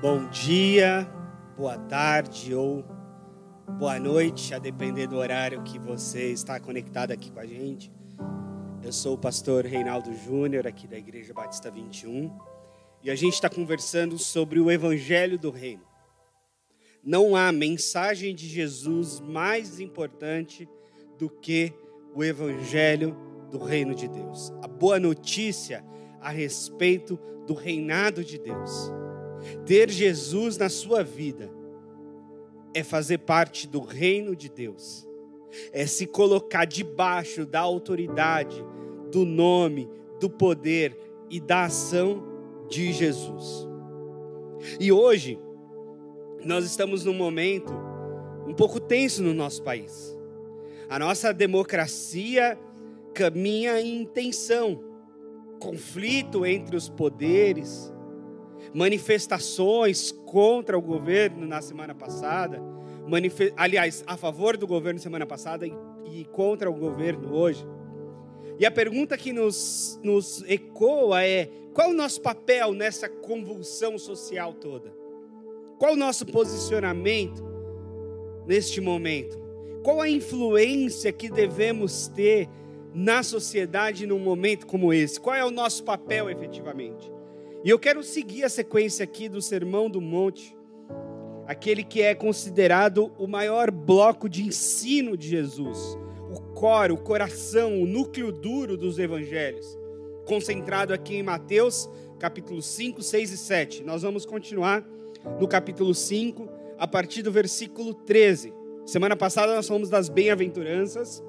Bom dia, boa tarde ou boa noite, a depender do horário que você está conectado aqui com a gente. Eu sou o pastor Reinaldo Júnior, aqui da Igreja Batista 21, e a gente está conversando sobre o Evangelho do Reino. Não há mensagem de Jesus mais importante do que o Evangelho do Reino de Deus. A boa notícia a respeito do reinado de Deus. Ter Jesus na sua vida é fazer parte do reino de Deus, é se colocar debaixo da autoridade, do nome, do poder e da ação de Jesus. E hoje, nós estamos num momento um pouco tenso no nosso país. A nossa democracia caminha em tensão, conflito entre os poderes, manifestações contra o governo na semana passada, aliás, a favor do governo semana passada e, contra o governo hoje. E a pergunta que nos, nos ecoa é: qual o nosso papel nessa convulsão social toda? Qual o nosso posicionamento neste momento? Qual a influência que devemos ter na sociedade num momento como esse? Qual é o nosso papel efetivamente? E eu quero seguir a sequência aqui do Sermão do Monte, aquele que é considerado o maior bloco de ensino de Jesus, o core, o coração, o núcleo duro dos evangelhos, concentrado aqui em Mateus, capítulo 5, 6 e 7. Nós vamos continuar no capítulo 5, a partir do versículo 13. Semana passada nós falamos das bem-aventuranças,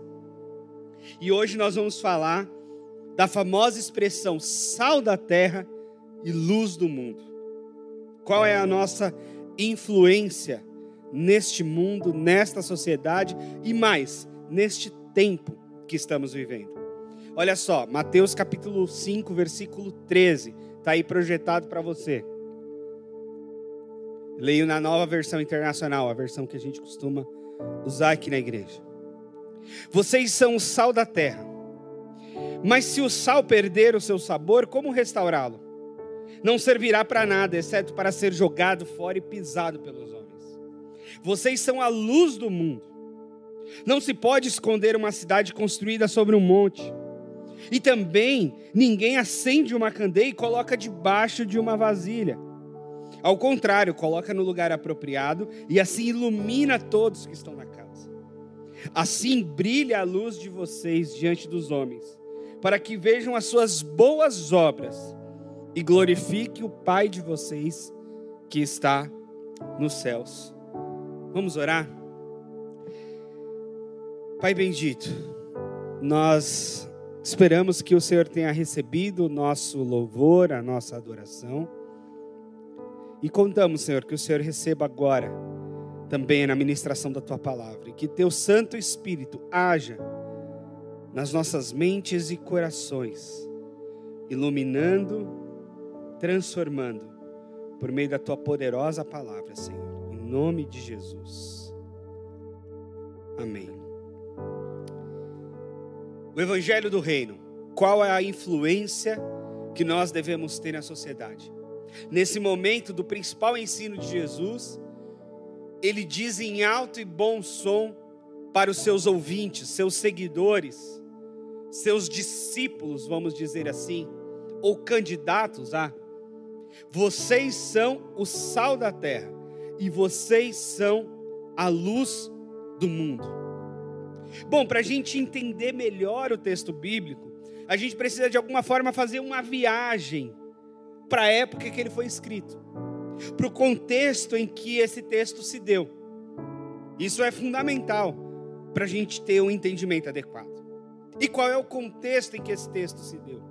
e hoje nós vamos falar da famosa expressão sal da terra e luz do mundo. Qual é a nossa influência neste mundo, nesta sociedade e mais, neste tempo que estamos vivendo? Olha só, Mateus capítulo 5, versículo 13, está aí projetado para você. Leio na nova versão internacional, a versão que a gente costuma usar aqui na igreja. Vocês são o sal da terra. Mas se o sal perder o seu sabor, como restaurá-lo? Não servirá para nada, exceto para ser jogado fora e pisado pelos homens. Vocês são a luz do mundo. Não se pode esconder uma cidade construída sobre um monte. E também ninguém acende uma candeia e coloca debaixo de uma vasilha. Ao contrário, coloca no lugar apropriado e assim ilumina todos que estão na casa. Assim brilha a luz de vocês diante dos homens, para que vejam as suas boas obras e glorifique o Pai de vocês que está nos céus. Vamos orar? Pai bendito, nós esperamos que o Senhor tenha recebido o nosso louvor, a nossa adoração. E contamos, Senhor, que o Senhor receba agora também na ministração da tua palavra, e que teu Santo Espírito haja nas nossas mentes e corações, iluminando transformando por meio da tua poderosa palavra, Senhor. Em nome de Jesus. Amém. O Evangelho do Reino. Qual é a influência que nós devemos ter na sociedade? Nesse momento do principal ensino de Jesus, ele diz em alto e bom som para os seus ouvintes, seus seguidores, seus discípulos, vamos dizer assim, ou candidatos a vocês são o sal da terra e vocês são a luz do mundo. Bom, para a gente entender melhor o texto bíblico, a gente precisa de alguma forma fazer uma viagem para a época que ele foi escrito, para o contexto em que esse texto se deu. Isso é fundamental para a gente ter um entendimento adequado. E qual é o contexto em que esse texto se deu?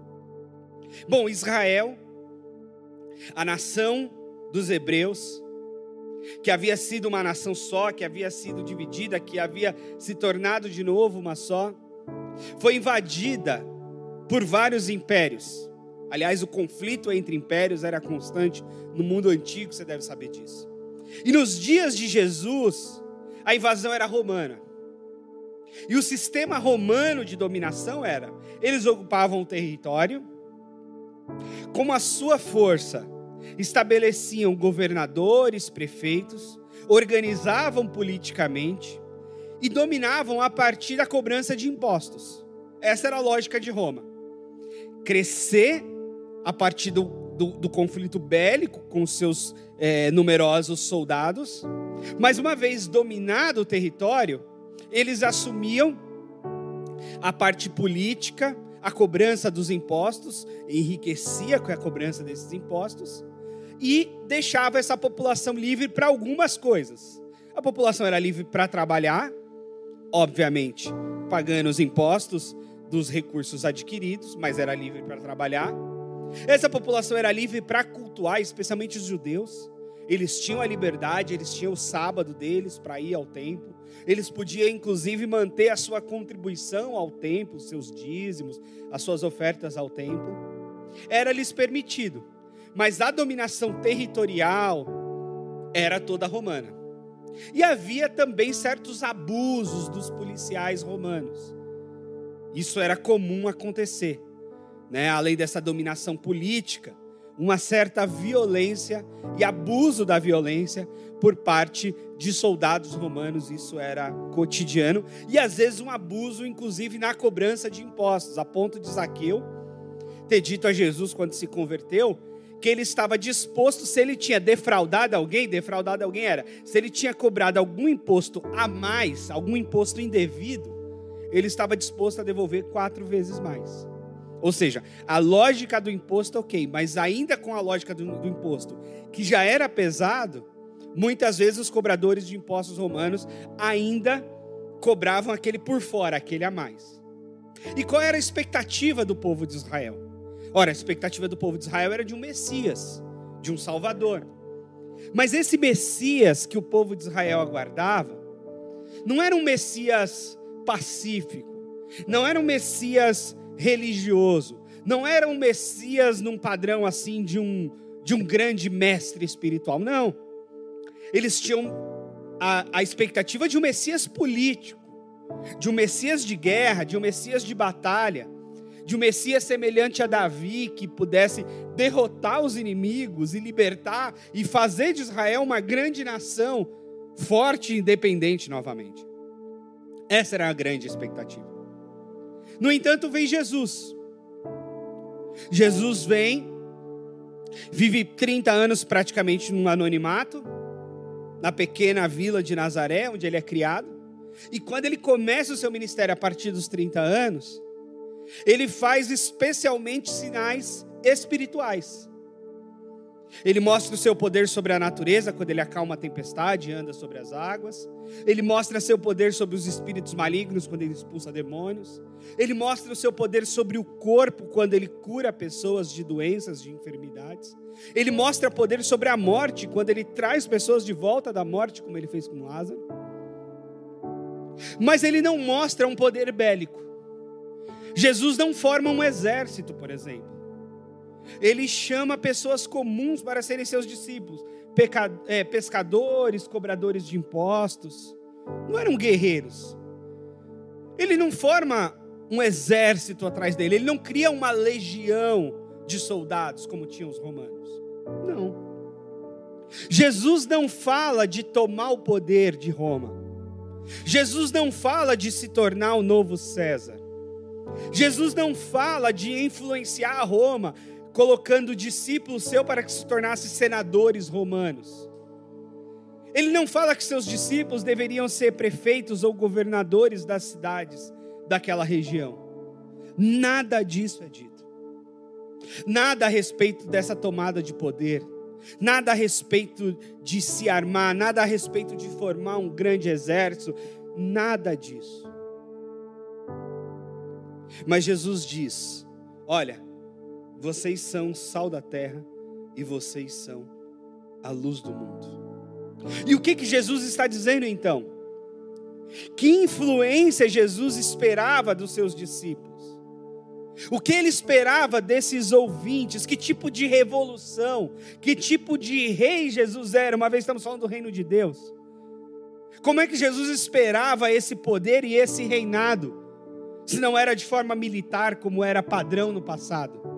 Bom, Israel a nação dos hebreus, que havia sido uma nação só, que havia sido dividida, que havia se tornado de novo uma só, foi invadida por vários impérios. Aliás, o conflito entre impérios era constante no mundo antigo, você deve saber disso. E nos dias de Jesus, a invasão era romana. E o sistema romano de dominação era: eles ocupavam o território, como a sua força estabeleciam governadores, prefeitos, organizavam politicamente e dominavam a partir da cobrança de impostos. Essa era a lógica de Roma. Crescer a partir do, do, do conflito bélico com seus é, numerosos soldados, mas uma vez dominado o território, eles assumiam a parte política, a cobrança dos impostos, enriquecia com a cobrança desses impostos e deixava essa população livre para algumas coisas. A população era livre para trabalhar, obviamente, pagando os impostos dos recursos adquiridos, mas era livre para trabalhar. Essa população era livre para cultuar, especialmente os judeus. Eles tinham a liberdade, eles tinham o sábado deles para ir ao templo. Eles podiam, inclusive, manter a sua contribuição ao templo, os seus dízimos, as suas ofertas ao templo. Era-lhes permitido. Mas a dominação territorial era toda romana. E havia também certos abusos dos policiais romanos. Isso era comum acontecer, né? Além dessa dominação política, uma certa violência e abuso da violência por parte de soldados romanos, isso era cotidiano, e às vezes um abuso, inclusive na cobrança de impostos, a ponto de Zaqueu ter dito a Jesus quando se converteu que ele estava disposto, se ele tinha defraudado alguém, defraudado alguém era, se ele tinha cobrado algum imposto a mais, algum imposto indevido, ele estava disposto a devolver quatro vezes mais. Ou seja, a lógica do imposto, ok, mas ainda com a lógica do, do imposto, que já era pesado, muitas vezes os cobradores de impostos romanos ainda cobravam aquele por fora, aquele a mais. E qual era a expectativa do povo de Israel? Ora, a expectativa do povo de Israel era de um Messias, de um Salvador. Mas esse Messias que o povo de Israel aguardava, não era um Messias pacífico, não era um Messias religioso, não era um Messias num padrão assim de um, de um grande mestre espiritual, não. Eles tinham a, a expectativa de um Messias político, de um Messias de guerra, de um Messias de batalha de um Messias semelhante a Davi, que pudesse derrotar os inimigos e libertar e fazer de Israel uma grande nação, forte e independente novamente. Essa era a grande expectativa. No entanto, vem Jesus. Jesus vem, vive 30 anos praticamente num anonimato, na pequena vila de Nazaré, onde ele é criado. E quando ele começa o seu ministério a partir dos 30 anos, ele faz especialmente sinais espirituais. Ele mostra o seu poder sobre a natureza quando ele acalma a tempestade e anda sobre as águas. Ele mostra seu poder sobre os espíritos malignos quando ele expulsa demônios. Ele mostra o seu poder sobre o corpo quando ele cura pessoas de doenças, de enfermidades. Ele mostra poder sobre a morte quando ele traz pessoas de volta da morte, como ele fez com Lázaro. Mas ele não mostra um poder bélico. Jesus não forma um exército, por exemplo. Ele chama pessoas comuns para serem seus discípulos, é, pescadores, cobradores de impostos. Não eram guerreiros. Ele não forma um exército atrás dele, ele não cria uma legião de soldados como tinham os romanos. Não. Jesus não fala de tomar o poder de Roma. Jesus não fala de se tornar o novo César. Jesus não fala de influenciar Roma, colocando discípulos seu para que se tornassem senadores romanos. Ele não fala que seus discípulos deveriam ser prefeitos ou governadores das cidades daquela região. Nada disso é dito. Nada a respeito dessa tomada de poder. Nada a respeito de se armar, nada a respeito de formar um grande exército, nada disso. Mas Jesus diz: Olha, vocês são sal da terra e vocês são a luz do mundo. E o que, que Jesus está dizendo então? Que influência Jesus esperava dos seus discípulos? O que ele esperava desses ouvintes? Que tipo de revolução? Que tipo de rei Jesus era? Uma vez estamos falando do reino de Deus. Como é que Jesus esperava esse poder e esse reinado? se não era de forma militar, como era padrão no passado.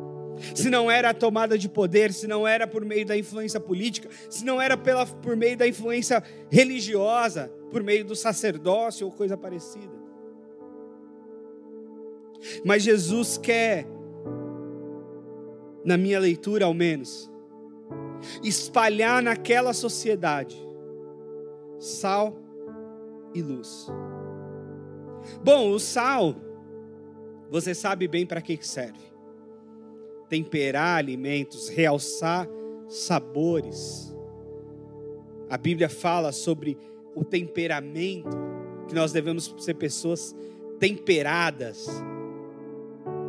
Se não era a tomada de poder, se não era por meio da influência política, se não era pela, por meio da influência religiosa, por meio do sacerdócio ou coisa parecida. Mas Jesus quer, na minha leitura ao menos, espalhar naquela sociedade sal e luz. Bom, o sal, você sabe bem para que serve: temperar alimentos, realçar sabores. A Bíblia fala sobre o temperamento, que nós devemos ser pessoas temperadas,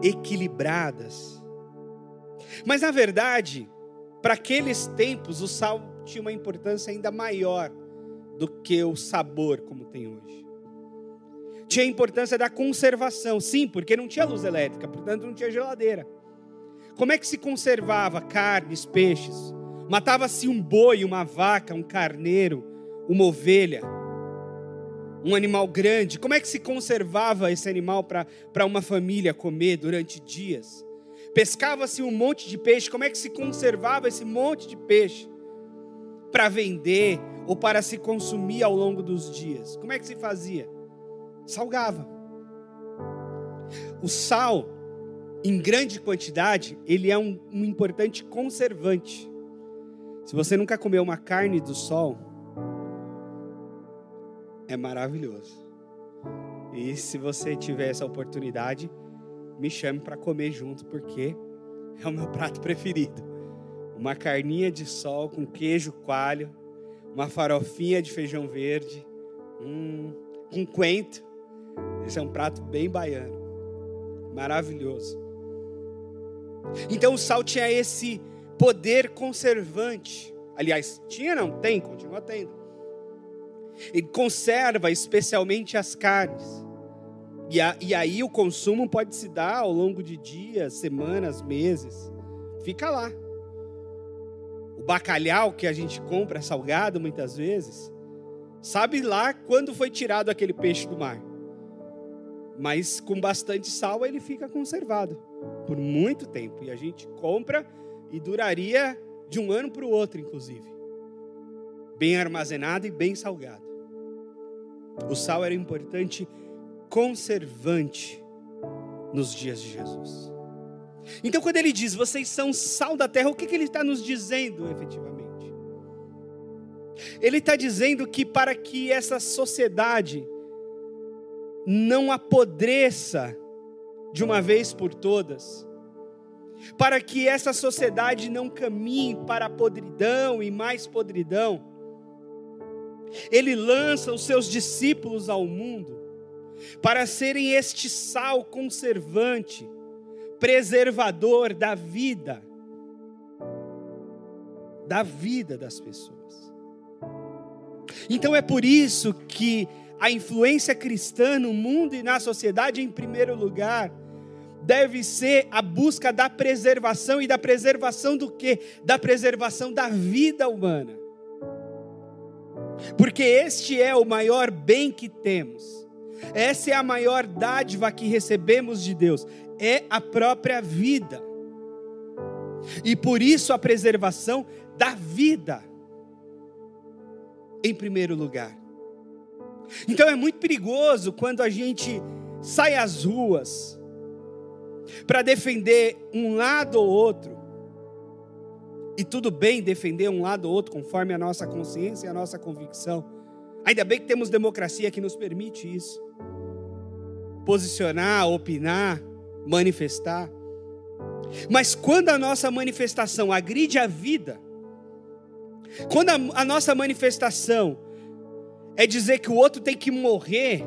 equilibradas. Mas na verdade, para aqueles tempos, o sal tinha uma importância ainda maior do que o sabor como tem hoje. Tinha a importância da conservação, sim, porque não tinha luz elétrica, portanto não tinha geladeira. Como é que se conservava carnes, peixes? Matava-se um boi, uma vaca, um carneiro, uma ovelha, um animal grande. Como é que se conservava esse animal para uma família comer durante dias? Pescava-se um monte de peixe. Como é que se conservava esse monte de peixe para vender ou para se consumir ao longo dos dias? Como é que se fazia? Salgava. O sal, em grande quantidade, ele é um, um importante conservante. Se você nunca comeu uma carne do sol, é maravilhoso. E se você tiver essa oportunidade, me chame para comer junto, porque é o meu prato preferido. Uma carninha de sol com queijo coalho, uma farofinha de feijão verde, um, um coentro. Esse é um prato bem baiano. Maravilhoso. Então o sal tinha esse poder conservante. Aliás, tinha não? Tem, continua tendo. Ele conserva especialmente as carnes. E, a, e aí o consumo pode se dar ao longo de dias, semanas, meses. Fica lá. O bacalhau que a gente compra salgado muitas vezes, sabe lá quando foi tirado aquele peixe do mar. Mas com bastante sal ele fica conservado por muito tempo. E a gente compra e duraria de um ano para o outro, inclusive. Bem armazenado e bem salgado. O sal era importante conservante nos dias de Jesus. Então, quando ele diz, vocês são sal da terra, o que, que ele está nos dizendo efetivamente? Ele está dizendo que para que essa sociedade não apodreça de uma vez por todas, para que essa sociedade não caminhe para a podridão e mais podridão, ele lança os seus discípulos ao mundo para serem este sal conservante, preservador da vida, da vida das pessoas. Então é por isso que a influência cristã no mundo e na sociedade, em primeiro lugar, deve ser a busca da preservação e da preservação do que? Da preservação da vida humana. Porque este é o maior bem que temos. Essa é a maior dádiva que recebemos de Deus, é a própria vida. E por isso a preservação da vida em primeiro lugar. Então é muito perigoso quando a gente sai às ruas para defender um lado ou outro. E tudo bem defender um lado ou outro conforme a nossa consciência e a nossa convicção. Ainda bem que temos democracia que nos permite isso. Posicionar, opinar, manifestar. Mas quando a nossa manifestação agride a vida, quando a, a nossa manifestação é dizer que o outro tem que morrer,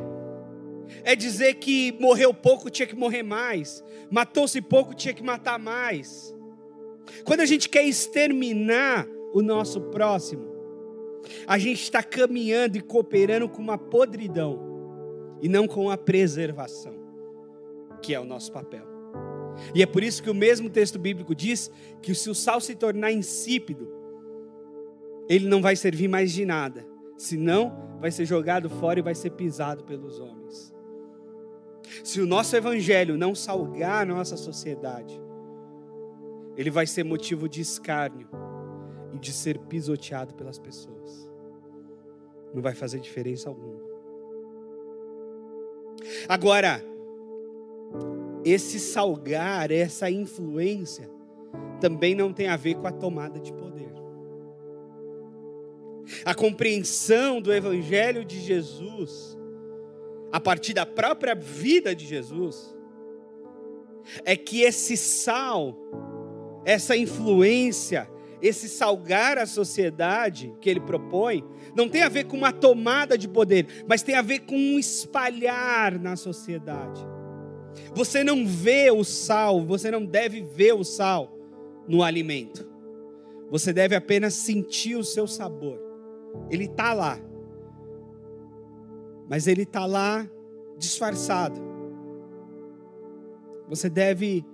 é dizer que morreu pouco, tinha que morrer mais, matou-se pouco, tinha que matar mais. Quando a gente quer exterminar o nosso próximo, a gente está caminhando e cooperando com uma podridão e não com a preservação, que é o nosso papel. E é por isso que o mesmo texto bíblico diz que se o sal se tornar insípido, ele não vai servir mais de nada, senão vai ser jogado fora e vai ser pisado pelos homens. Se o nosso evangelho não salgar a nossa sociedade, ele vai ser motivo de escárnio e de ser pisoteado pelas pessoas. Não vai fazer diferença alguma. Agora, esse salgar, essa influência, também não tem a ver com a tomada de poder. A compreensão do Evangelho de Jesus, a partir da própria vida de Jesus, é que esse sal, essa influência, esse salgar a sociedade que ele propõe, não tem a ver com uma tomada de poder, mas tem a ver com um espalhar na sociedade. Você não vê o sal, você não deve ver o sal no alimento. Você deve apenas sentir o seu sabor. Ele está lá. Mas ele está lá disfarçado. Você deve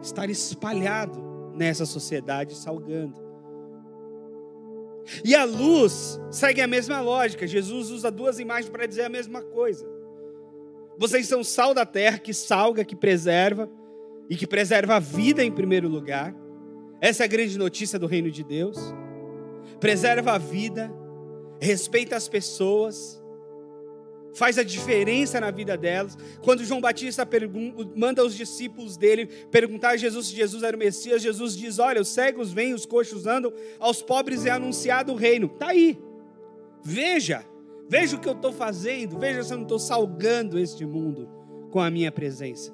estar espalhado nessa sociedade salgando. E a luz segue a mesma lógica. Jesus usa duas imagens para dizer a mesma coisa. Vocês são sal da terra que salga, que preserva e que preserva a vida em primeiro lugar. Essa é a grande notícia do reino de Deus. Preserva a vida, respeita as pessoas, faz a diferença na vida delas. Quando João Batista manda os discípulos dele perguntar a Jesus se Jesus era o Messias, Jesus diz: Olha, os cegos vêm, os coxos andam, aos pobres é anunciado o reino. Está aí, veja. Veja o que eu estou fazendo, veja se eu não estou salgando este mundo com a minha presença.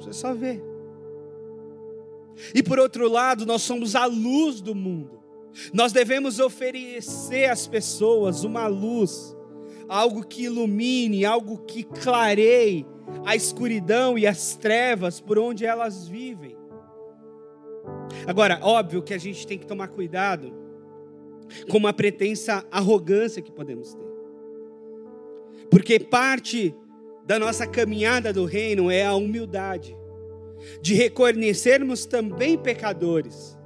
Você só vê. E por outro lado, nós somos a luz do mundo. Nós devemos oferecer às pessoas uma luz, algo que ilumine, algo que clareie a escuridão e as trevas por onde elas vivem. Agora, óbvio que a gente tem que tomar cuidado com uma pretensa arrogância que podemos ter. Porque parte da nossa caminhada do reino é a humildade, de reconhecermos também pecadores,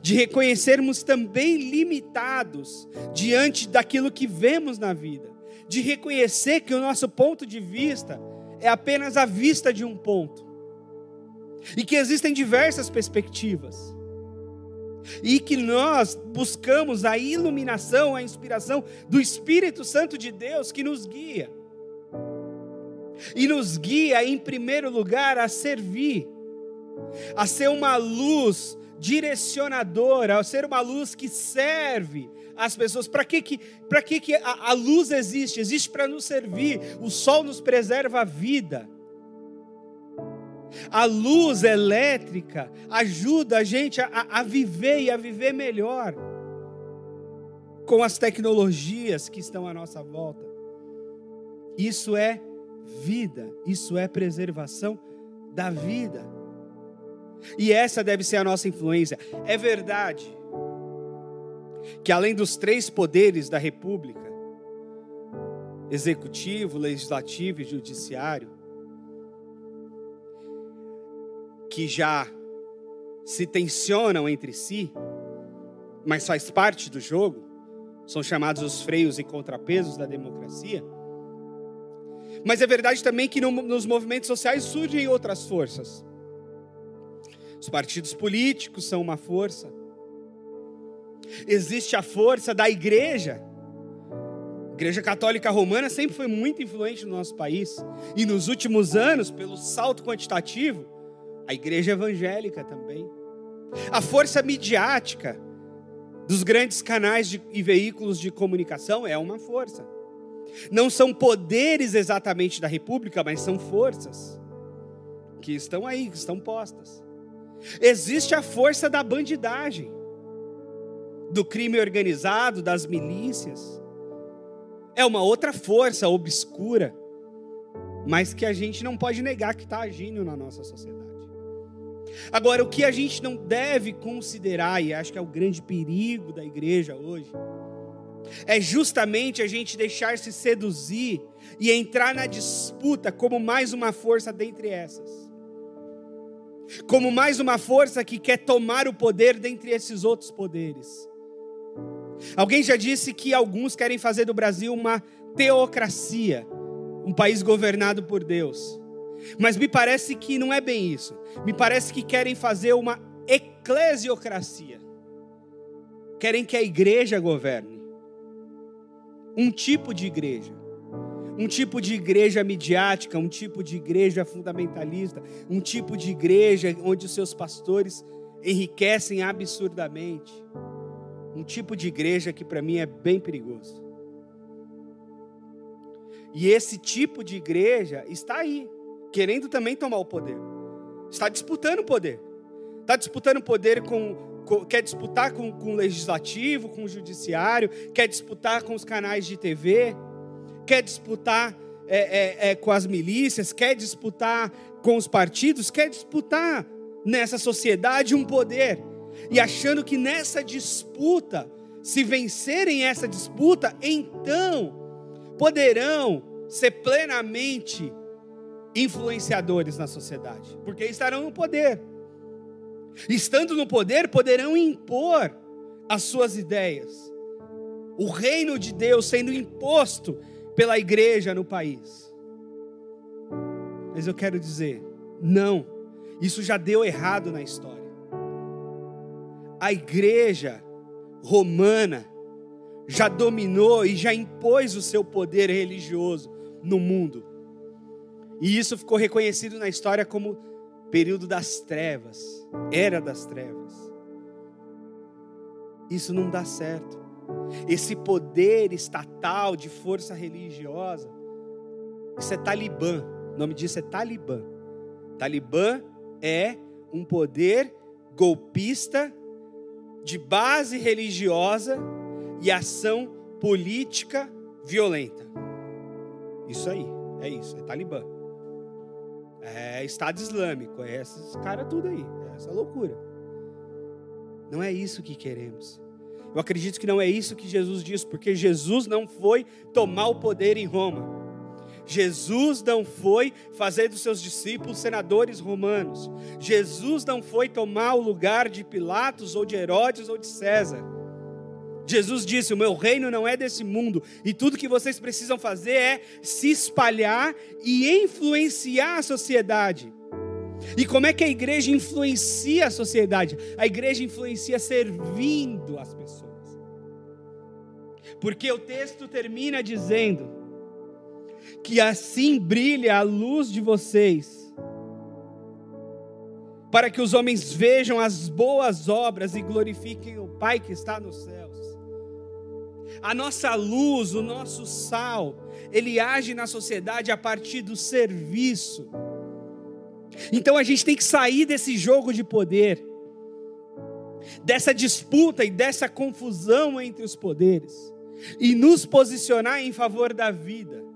de reconhecermos também limitados diante daquilo que vemos na vida, de reconhecer que o nosso ponto de vista é apenas a vista de um ponto, e que existem diversas perspectivas e que nós buscamos a iluminação, a inspiração do Espírito Santo de Deus que nos guia. E nos guia, em primeiro lugar, a servir, a ser uma luz direcionadora, ser uma luz que serve as pessoas. Para que, que, que, que a, a luz existe? Existe para nos servir. O sol nos preserva a vida. A luz elétrica ajuda a gente a, a viver e a viver melhor com as tecnologias que estão à nossa volta. Isso é vida, isso é preservação da vida. E essa deve ser a nossa influência. É verdade que além dos três poderes da República, executivo, legislativo e judiciário, que já se tensionam entre si, mas faz parte do jogo, são chamados os freios e contrapesos da democracia. Mas é verdade também que no, nos movimentos sociais surgem outras forças. Os partidos políticos são uma força. Existe a força da igreja. A igreja Católica Romana sempre foi muito influente no nosso país. E nos últimos anos, pelo salto quantitativo, a igreja evangélica também. A força midiática dos grandes canais de, e veículos de comunicação é uma força. Não são poderes exatamente da república, mas são forças que estão aí, que estão postas. Existe a força da bandidagem, do crime organizado, das milícias. É uma outra força obscura, mas que a gente não pode negar que está agindo na nossa sociedade. Agora, o que a gente não deve considerar, e acho que é o grande perigo da igreja hoje, é justamente a gente deixar se seduzir e entrar na disputa como mais uma força dentre essas. Como mais uma força que quer tomar o poder dentre esses outros poderes. Alguém já disse que alguns querem fazer do Brasil uma teocracia, um país governado por Deus. Mas me parece que não é bem isso. Me parece que querem fazer uma eclesiocracia. Querem que a igreja governe. Um tipo de igreja. Um tipo de igreja midiática, um tipo de igreja fundamentalista, um tipo de igreja onde os seus pastores enriquecem absurdamente. Um tipo de igreja que para mim é bem perigoso. E esse tipo de igreja está aí, querendo também tomar o poder. Está disputando o poder. Está disputando o poder com, quer disputar com, com o legislativo, com o judiciário, quer disputar com os canais de TV, quer disputar é, é, é, com as milícias, quer disputar com os partidos, quer disputar nessa sociedade um poder. E achando que nessa disputa, se vencerem essa disputa, então poderão ser plenamente influenciadores na sociedade, porque estarão no poder. Estando no poder, poderão impor as suas ideias. O reino de Deus sendo imposto pela igreja no país. Mas eu quero dizer, não, isso já deu errado na história. A igreja romana já dominou e já impôs o seu poder religioso no mundo. E isso ficou reconhecido na história como período das trevas, era das trevas. Isso não dá certo. Esse poder estatal de força religiosa, isso é Talibã. O nome disso é Talibã. Talibã é um poder golpista de base religiosa e ação política violenta. Isso aí, é isso, é Talibã. É Estado Islâmico, é esses caras tudo aí, é essa loucura. Não é isso que queremos. Eu acredito que não é isso que Jesus diz, porque Jesus não foi tomar o poder em Roma. Jesus não foi fazer dos seus discípulos senadores romanos. Jesus não foi tomar o lugar de Pilatos ou de Herodes ou de César. Jesus disse: O meu reino não é desse mundo, e tudo que vocês precisam fazer é se espalhar e influenciar a sociedade. E como é que a igreja influencia a sociedade? A igreja influencia servindo as pessoas. Porque o texto termina dizendo: que assim brilhe a luz de vocês, para que os homens vejam as boas obras e glorifiquem o Pai que está nos céus. A nossa luz, o nosso sal, ele age na sociedade a partir do serviço. Então a gente tem que sair desse jogo de poder, dessa disputa e dessa confusão entre os poderes, e nos posicionar em favor da vida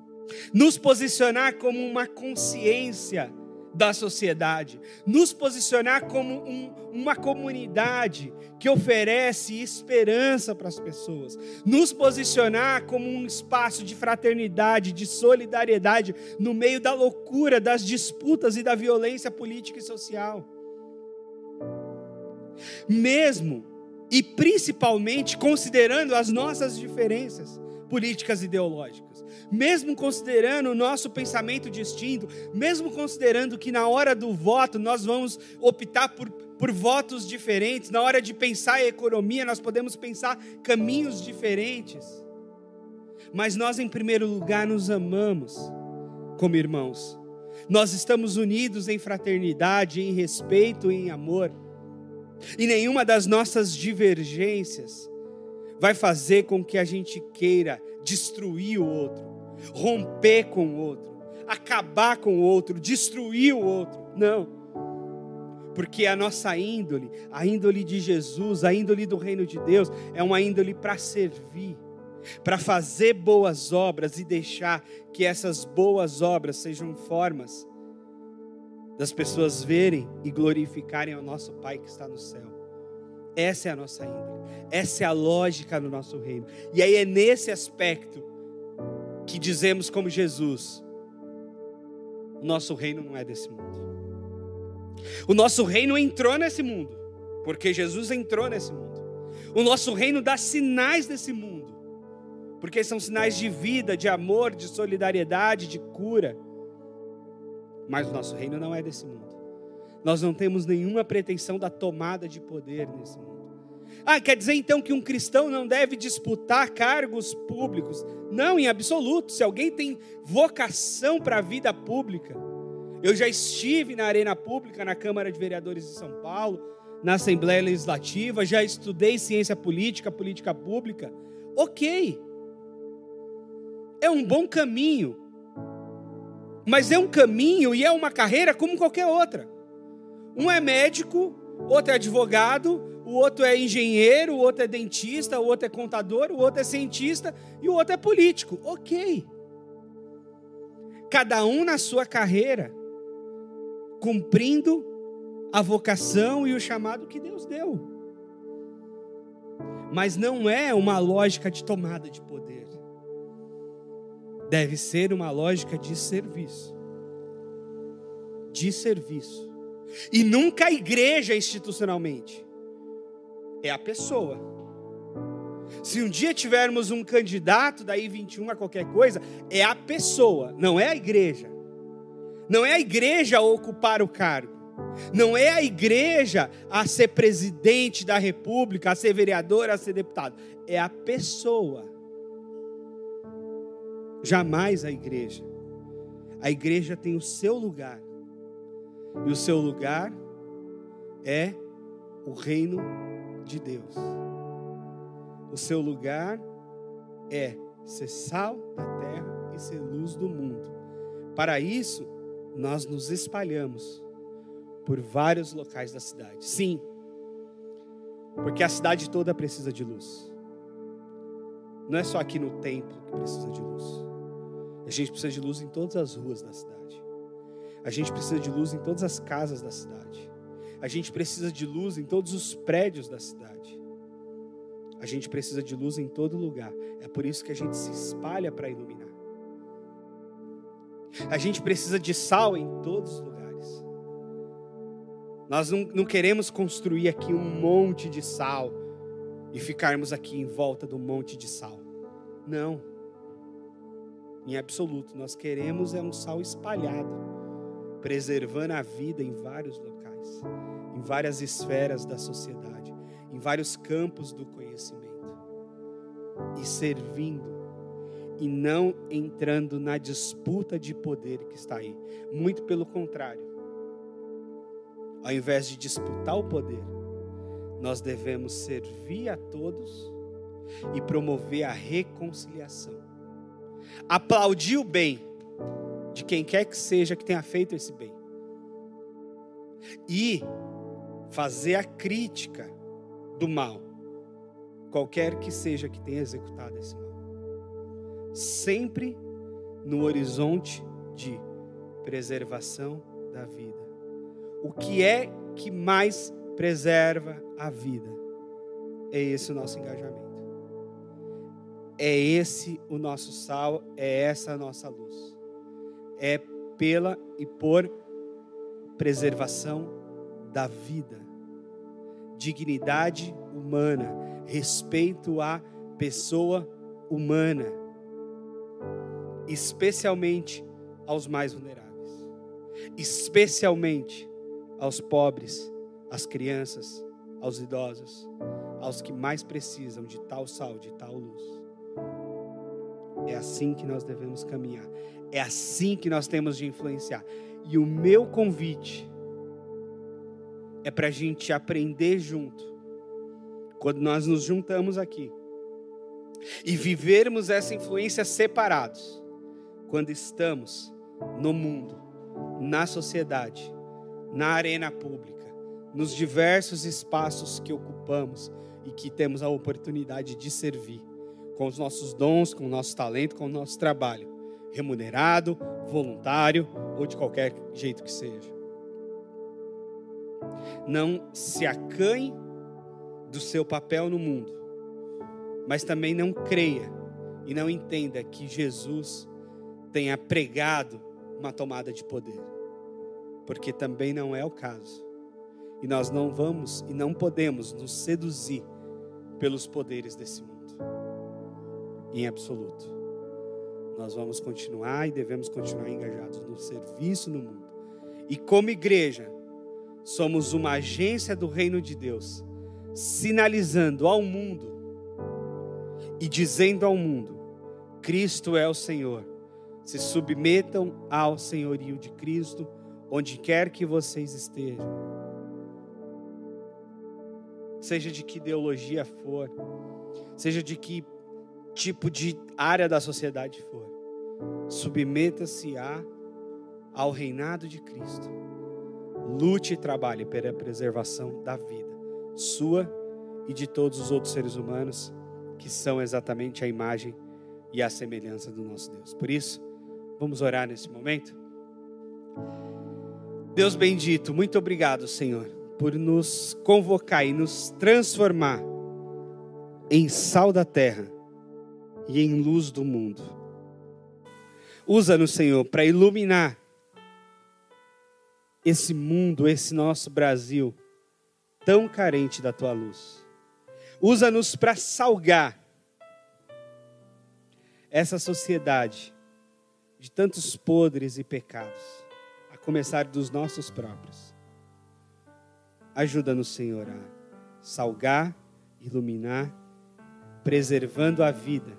nos posicionar como uma consciência da sociedade, nos posicionar como um, uma comunidade que oferece esperança para as pessoas, nos posicionar como um espaço de fraternidade, de solidariedade, no meio da loucura, das disputas e da violência política e social. Mesmo e principalmente considerando as nossas diferenças políticas ideológicas. Mesmo considerando o nosso pensamento distinto, mesmo considerando que na hora do voto nós vamos optar por, por votos diferentes, na hora de pensar a economia nós podemos pensar caminhos diferentes, mas nós, em primeiro lugar, nos amamos como irmãos, nós estamos unidos em fraternidade, em respeito e em amor, e nenhuma das nossas divergências vai fazer com que a gente queira destruir o outro romper com o outro, acabar com o outro, destruir o outro. Não. Porque a nossa índole, a índole de Jesus, a índole do reino de Deus, é uma índole para servir, para fazer boas obras e deixar que essas boas obras sejam formas das pessoas verem e glorificarem ao nosso Pai que está no céu. Essa é a nossa índole, essa é a lógica do nosso reino. E aí é nesse aspecto que dizemos como Jesus: o nosso reino não é desse mundo. O nosso reino entrou nesse mundo, porque Jesus entrou nesse mundo. O nosso reino dá sinais desse mundo, porque são sinais de vida, de amor, de solidariedade, de cura. Mas o nosso reino não é desse mundo. Nós não temos nenhuma pretensão da tomada de poder nesse mundo. Ah, quer dizer então que um cristão não deve disputar cargos públicos? Não, em absoluto. Se alguém tem vocação para a vida pública, eu já estive na arena pública, na Câmara de Vereadores de São Paulo, na Assembleia Legislativa, já estudei ciência política, política pública. Ok. É um bom caminho. Mas é um caminho e é uma carreira como qualquer outra. Um é médico, outro é advogado, o outro é engenheiro, o outro é dentista, o outro é contador, o outro é cientista e o outro é político. Ok. Cada um na sua carreira, cumprindo a vocação e o chamado que Deus deu. Mas não é uma lógica de tomada de poder. Deve ser uma lógica de serviço. De serviço. E nunca a igreja institucionalmente é a pessoa. Se um dia tivermos um candidato daí 21 a qualquer coisa, é a pessoa, não é a igreja. Não é a igreja a ocupar o cargo. Não é a igreja a ser presidente da república, a ser vereador, a ser deputado. É a pessoa. Jamais a igreja. A igreja tem o seu lugar. E o seu lugar é o reino de Deus. O seu lugar é ser sal da terra e ser luz do mundo. Para isso, nós nos espalhamos por vários locais da cidade. Sim, porque a cidade toda precisa de luz. Não é só aqui no templo que precisa de luz. A gente precisa de luz em todas as ruas da cidade. A gente precisa de luz em todas as casas da cidade. A gente precisa de luz em todos os prédios da cidade. A gente precisa de luz em todo lugar. É por isso que a gente se espalha para iluminar. A gente precisa de sal em todos os lugares. Nós não, não queremos construir aqui um monte de sal e ficarmos aqui em volta do monte de sal. Não. Em absoluto, nós queremos é um sal espalhado, preservando a vida em vários locais em várias esferas da sociedade, em vários campos do conhecimento, e servindo, e não entrando na disputa de poder que está aí. Muito pelo contrário, ao invés de disputar o poder, nós devemos servir a todos e promover a reconciliação. Aplaudir o bem de quem quer que seja que tenha feito esse bem. E fazer a crítica do mal, qualquer que seja que tenha executado esse mal. Sempre no horizonte de preservação da vida. O que é que mais preserva a vida? É esse o nosso engajamento. É esse o nosso sal, é essa a nossa luz. É pela e por preservação da vida, dignidade humana, respeito à pessoa humana, especialmente aos mais vulneráveis, especialmente aos pobres, às crianças, aos idosos, aos que mais precisam de tal sal, de tal luz. É assim que nós devemos caminhar. É assim que nós temos de influenciar. E o meu convite é para a gente aprender junto. Quando nós nos juntamos aqui e vivermos essa influência separados, quando estamos no mundo, na sociedade, na arena pública, nos diversos espaços que ocupamos e que temos a oportunidade de servir, com os nossos dons, com o nosso talento, com o nosso trabalho, remunerado, voluntário ou de qualquer jeito que seja. Não se acanhe do seu papel no mundo, mas também não creia e não entenda que Jesus tenha pregado uma tomada de poder, porque também não é o caso. E nós não vamos e não podemos nos seduzir pelos poderes desse mundo, em absoluto. Nós vamos continuar e devemos continuar engajados no serviço no mundo E como igreja, somos uma agência do reino de Deus, sinalizando ao mundo e dizendo ao mundo: Cristo é o Senhor. Se submetam ao senhorio de Cristo, onde quer que vocês estejam. Seja de que ideologia for, seja de que tipo de área da sociedade for, submeta-se a, ao reinado de Cristo. Lute e trabalhe pela preservação da vida, sua e de todos os outros seres humanos que são exatamente a imagem e a semelhança do nosso Deus. Por isso, vamos orar nesse momento. Deus bendito, muito obrigado, Senhor, por nos convocar e nos transformar em sal da terra e em luz do mundo. Usa-nos, Senhor, para iluminar esse mundo, esse nosso Brasil tão carente da tua luz. Usa-nos para salgar essa sociedade de tantos podres e pecados, a começar dos nossos próprios. Ajuda-nos, Senhor, a salgar, iluminar, preservando a vida,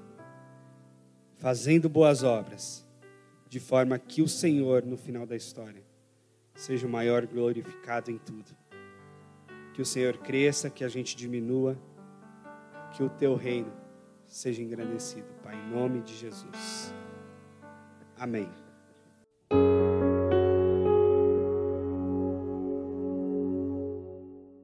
fazendo boas obras, de forma que o Senhor, no final da história, seja o maior glorificado em tudo. Que o Senhor cresça, que a gente diminua, que o teu reino seja engrandecido, Pai, em nome de Jesus. Amém.